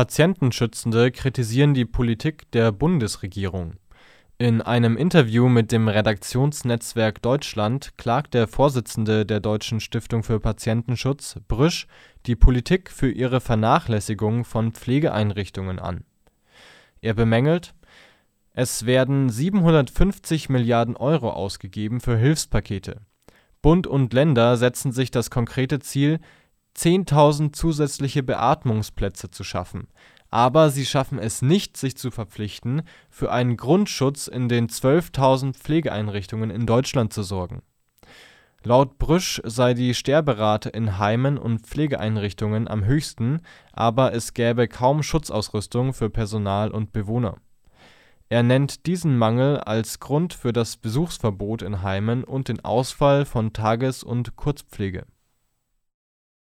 Patientenschützende kritisieren die Politik der Bundesregierung. In einem Interview mit dem Redaktionsnetzwerk Deutschland klagt der Vorsitzende der Deutschen Stiftung für Patientenschutz, Brüsch, die Politik für ihre Vernachlässigung von Pflegeeinrichtungen an. Er bemängelt, es werden 750 Milliarden Euro ausgegeben für Hilfspakete. Bund und Länder setzen sich das konkrete Ziel, 10.000 zusätzliche Beatmungsplätze zu schaffen, aber sie schaffen es nicht, sich zu verpflichten, für einen Grundschutz in den 12.000 Pflegeeinrichtungen in Deutschland zu sorgen. Laut Brüsch sei die Sterberate in Heimen und Pflegeeinrichtungen am höchsten, aber es gäbe kaum Schutzausrüstung für Personal und Bewohner. Er nennt diesen Mangel als Grund für das Besuchsverbot in Heimen und den Ausfall von Tages - und Kurzpflege